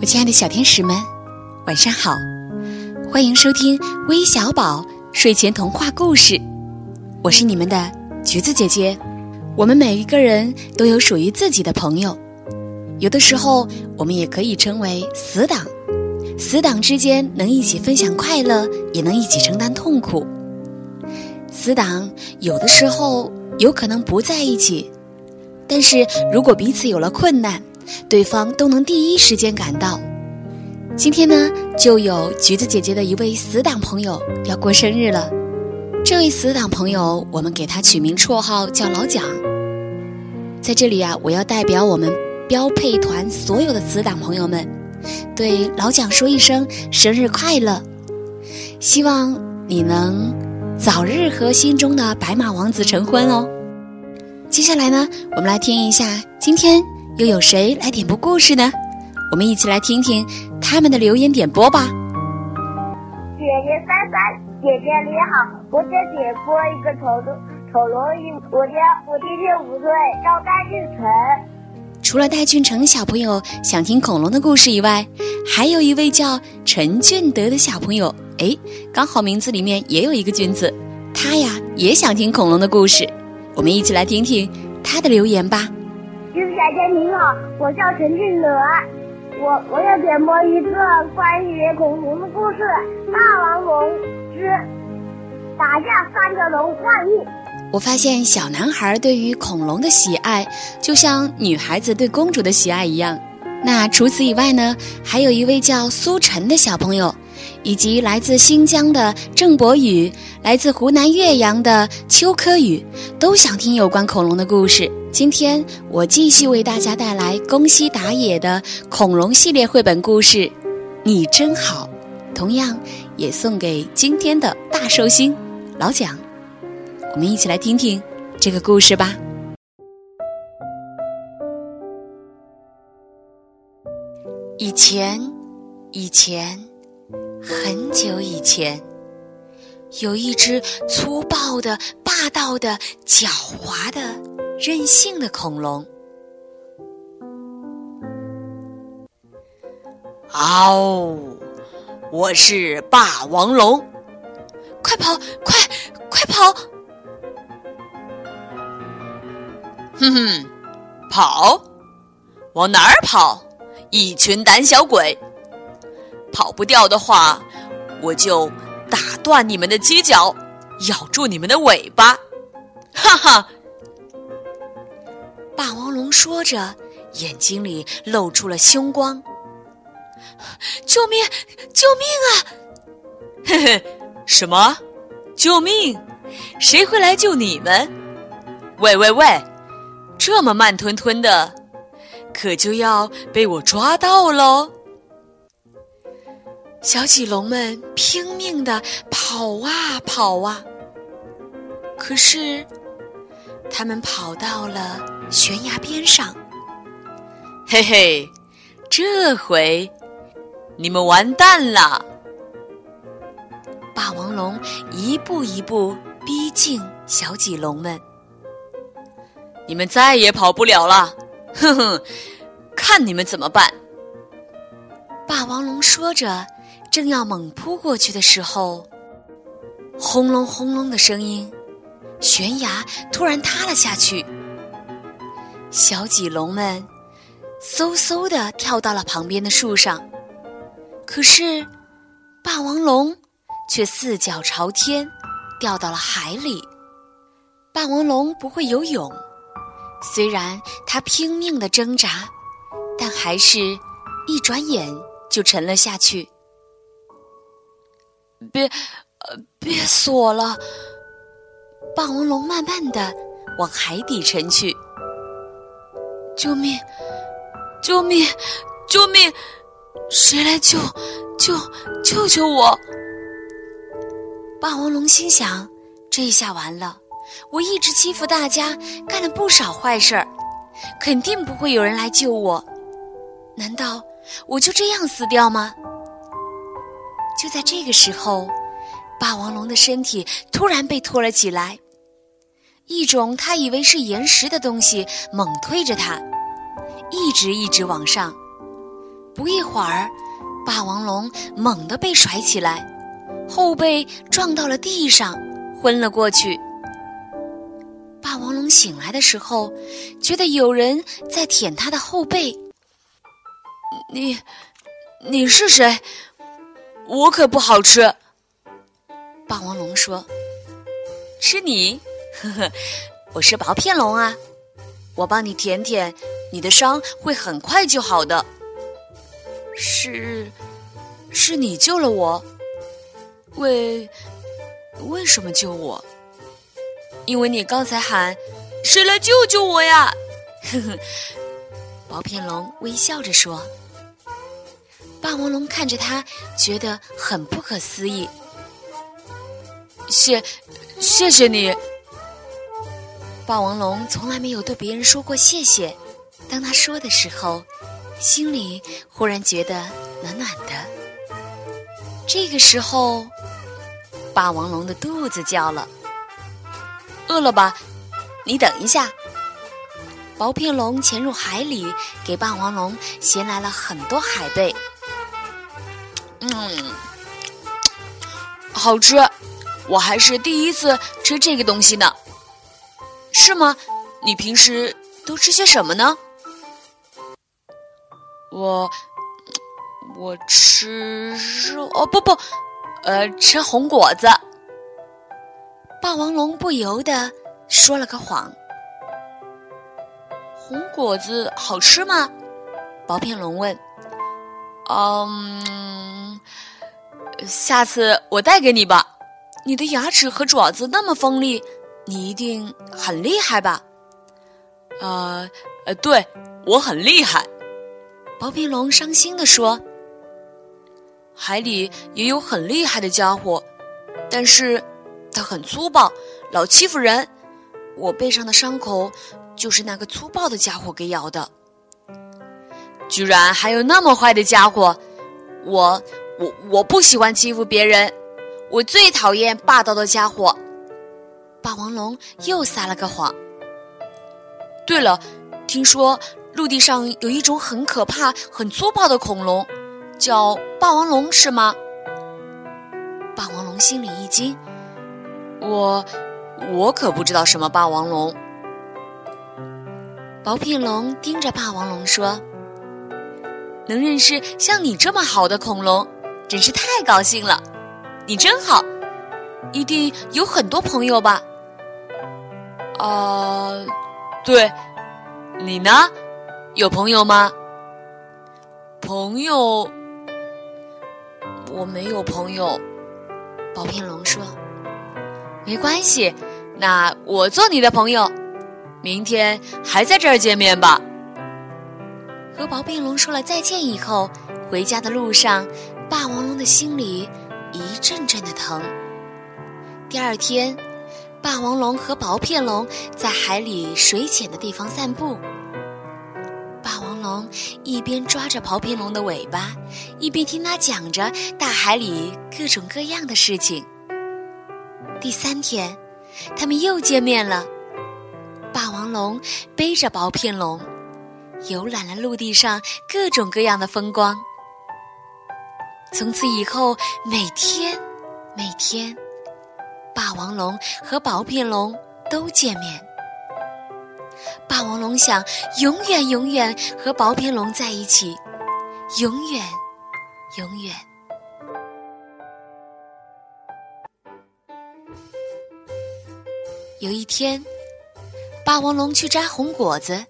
我亲爱的小天使们，晚上好！欢迎收听微小宝睡前童话故事，我是你们的橘子姐姐。我们每一个人都有属于自己的朋友，有的时候我们也可以称为死党。死党之间能一起分享快乐，也能一起承担痛苦。死党有的时候有可能不在一起，但是如果彼此有了困难，对方都能第一时间赶到。今天呢，就有橘子姐姐的一位死党朋友要过生日了。这位死党朋友，我们给他取名绰号叫老蒋。在这里啊，我要代表我们标配团所有的死党朋友们，对老蒋说一声生日快乐！希望你能早日和心中的白马王子成婚哦。接下来呢，我们来听一下今天。又有谁来点播故事呢？我们一起来听听他们的留言点播吧。姐姐三三，姐姐你好，我想点播一个丑龙丑龙语。我家我今天五岁，叫戴俊成。除了戴俊成小朋友想听恐龙的故事以外，还有一位叫陈俊德的小朋友，哎，刚好名字里面也有一个俊字，他呀也想听恐龙的故事。我们一起来听听他的留言吧。小姐您好，我叫陈俊德，我我要点播一个关于恐龙的故事《霸王龙之打架三个龙万亿》。我发现小男孩对于恐龙的喜爱，就像女孩子对公主的喜爱一样。那除此以外呢，还有一位叫苏晨的小朋友，以及来自新疆的郑博宇，来自湖南岳阳的邱科宇，都想听有关恐龙的故事。今天我继续为大家带来宫西达也的恐龙系列绘本故事，你真好，同样也送给今天的大寿星老蒋。我们一起来听听这个故事吧。以前，以前，很久以前，有一只粗暴的、霸道的、狡猾的。任性的恐龙，嗷！我是霸王龙，快跑，快快跑！哼哼，跑？往哪儿跑？一群胆小鬼！跑不掉的话，我就打断你们的犄角，咬住你们的尾巴！哈哈！霸王龙说着，眼睛里露出了凶光。救命！救命啊！嘿嘿，什么？救命？谁会来救你们？喂喂喂！这么慢吞吞的，可就要被我抓到喽！小脊龙们拼命的跑啊跑啊，可是他们跑到了。悬崖边上，嘿嘿，这回你们完蛋了！霸王龙一步一步逼近小脊龙们，你们再也跑不了了！哼哼，看你们怎么办！霸王龙说着，正要猛扑过去的时候，轰隆轰隆的声音，悬崖突然塌了下去。小棘龙们嗖嗖的跳到了旁边的树上，可是霸王龙却四脚朝天掉到了海里。霸王龙不会游泳，虽然它拼命的挣扎，但还是一转眼就沉了下去。别，呃，别锁了！霸王龙慢慢的往海底沉去。救命！救命！救命！谁来救？救！救救我！霸王龙心想：这下完了，我一直欺负大家，干了不少坏事儿，肯定不会有人来救我。难道我就这样死掉吗？就在这个时候，霸王龙的身体突然被拖了起来。一种他以为是岩石的东西猛推着他，一直一直往上。不一会儿，霸王龙猛地被甩起来，后背撞到了地上，昏了过去。霸王龙醒来的时候，觉得有人在舔他的后背。你，你是谁？我可不好吃。霸王龙说：“是你，呵呵，我是薄片龙啊，我帮你舔舔，你的伤会很快就好的。”是，是你救了我。为，为什么救我？因为你刚才喊：“谁来救救我呀？”呵呵，薄片龙微笑着说。霸王龙看着他，觉得很不可思议。谢，谢谢你。霸王龙从来没有对别人说过谢谢，当他说的时候，心里忽然觉得暖暖的。这个时候，霸王龙的肚子叫了，饿了吧？你等一下。薄片龙潜入海里，给霸王龙衔来了很多海贝。嗯，好吃，我还是第一次吃这个东西呢。是吗？你平时都吃些什么呢？我，我吃肉哦，不不，呃，吃红果子。霸王龙不由得说了个谎。红果子好吃吗？薄片龙问。嗯，下次我带给你吧。你的牙齿和爪子那么锋利，你一定很厉害吧？呃，呃，对，我很厉害。薄皮龙伤心地说：“海里也有很厉害的家伙，但是他很粗暴，老欺负人。我背上的伤口就是那个粗暴的家伙给咬的。”居然还有那么坏的家伙！我我我不喜欢欺负别人，我最讨厌霸道的家伙。霸王龙又撒了个谎。对了，听说陆地上有一种很可怕、很粗暴的恐龙，叫霸王龙，是吗？霸王龙心里一惊，我我可不知道什么霸王龙。薄片龙盯着霸王龙说。能认识像你这么好的恐龙，真是太高兴了。你真好，一定有很多朋友吧？啊，对，你呢？有朋友吗？朋友，我没有朋友。薄片龙说：“没关系，那我做你的朋友。明天还在这儿见面吧。”和薄片龙说了再见以后，回家的路上，霸王龙的心里一阵阵的疼。第二天，霸王龙和薄片龙在海里水浅的地方散步。霸王龙一边抓着薄片龙的尾巴，一边听他讲着大海里各种各样的事情。第三天，他们又见面了。霸王龙背着薄片龙。游览了陆地上各种各样的风光。从此以后，每天，每天，霸王龙和薄片龙都见面。霸王龙想永远永远和薄片龙在一起，永远，永远。有一天，霸王龙去摘红果子。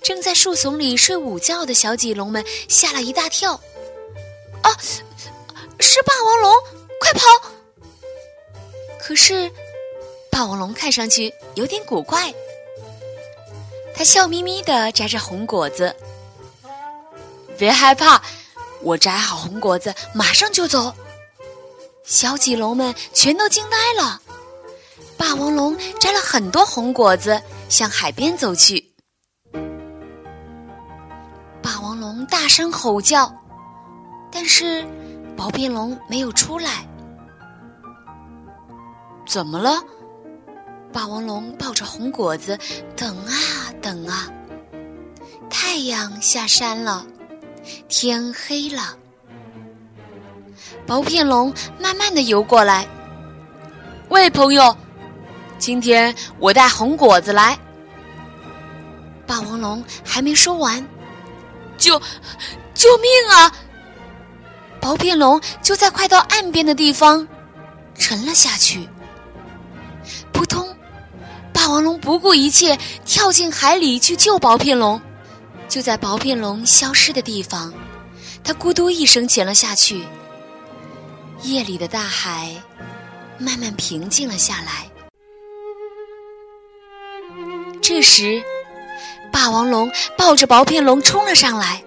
正在树丛里睡午觉的小脊龙们吓了一大跳，啊，是霸王龙！快跑！可是，霸王龙看上去有点古怪，他笑眯眯的摘着红果子。别害怕，我摘好红果子马上就走。小棘龙们全都惊呆了。霸王龙摘了很多红果子，向海边走去。霸王龙大声吼叫，但是薄片龙没有出来。怎么了？霸王龙抱着红果子，等啊等啊。太阳下山了，天黑了。薄片龙慢慢的游过来，喂，朋友，今天我带红果子来。霸王龙还没说完，救，救命啊！薄片龙就在快到岸边的地方沉了下去。霸王龙不顾一切跳进海里去救薄片龙。就在薄片龙消失的地方，它咕嘟一声潜了下去。夜里的大海慢慢平静了下来。这时，霸王龙抱着薄片龙冲了上来。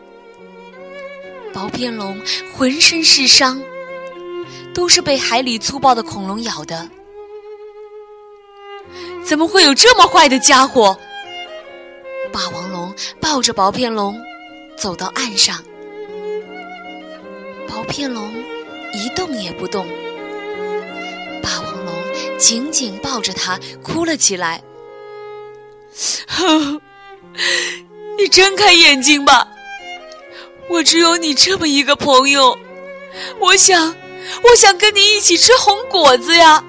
薄片龙浑身是伤，都是被海里粗暴的恐龙咬的。怎么会有这么坏的家伙？霸王龙抱着薄片龙走到岸上，薄片龙一动也不动。霸王龙紧紧抱着它，哭了起来。哼，你睁开眼睛吧。我只有你这么一个朋友，我想，我想跟你一起吃红果子呀。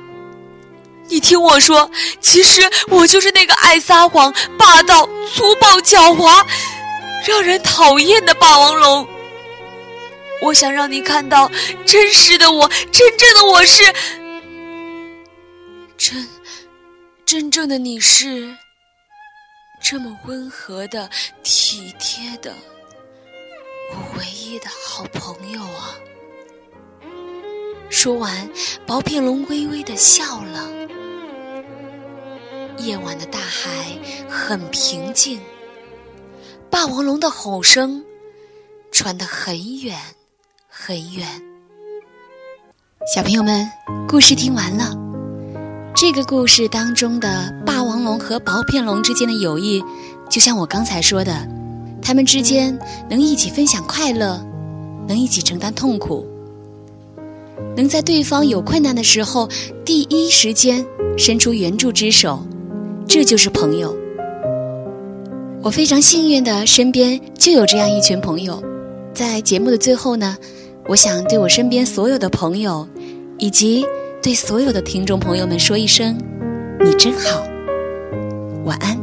你听我说，其实我就是那个爱撒谎、霸道、粗暴、狡猾、让人讨厌的霸王龙。我想让你看到真实的我，真正的我是真，真正的你是这么温和的、体贴的。我唯一的好朋友啊！说完，薄片龙微微的笑了。夜晚的大海很平静，霸王龙的吼声传得很远很远。小朋友们，故事听完了。这个故事当中的霸王龙和薄片龙之间的友谊，就像我刚才说的。他们之间能一起分享快乐，能一起承担痛苦，能在对方有困难的时候第一时间伸出援助之手，这就是朋友。我非常幸运的身边就有这样一群朋友。在节目的最后呢，我想对我身边所有的朋友，以及对所有的听众朋友们说一声：你真好，晚安。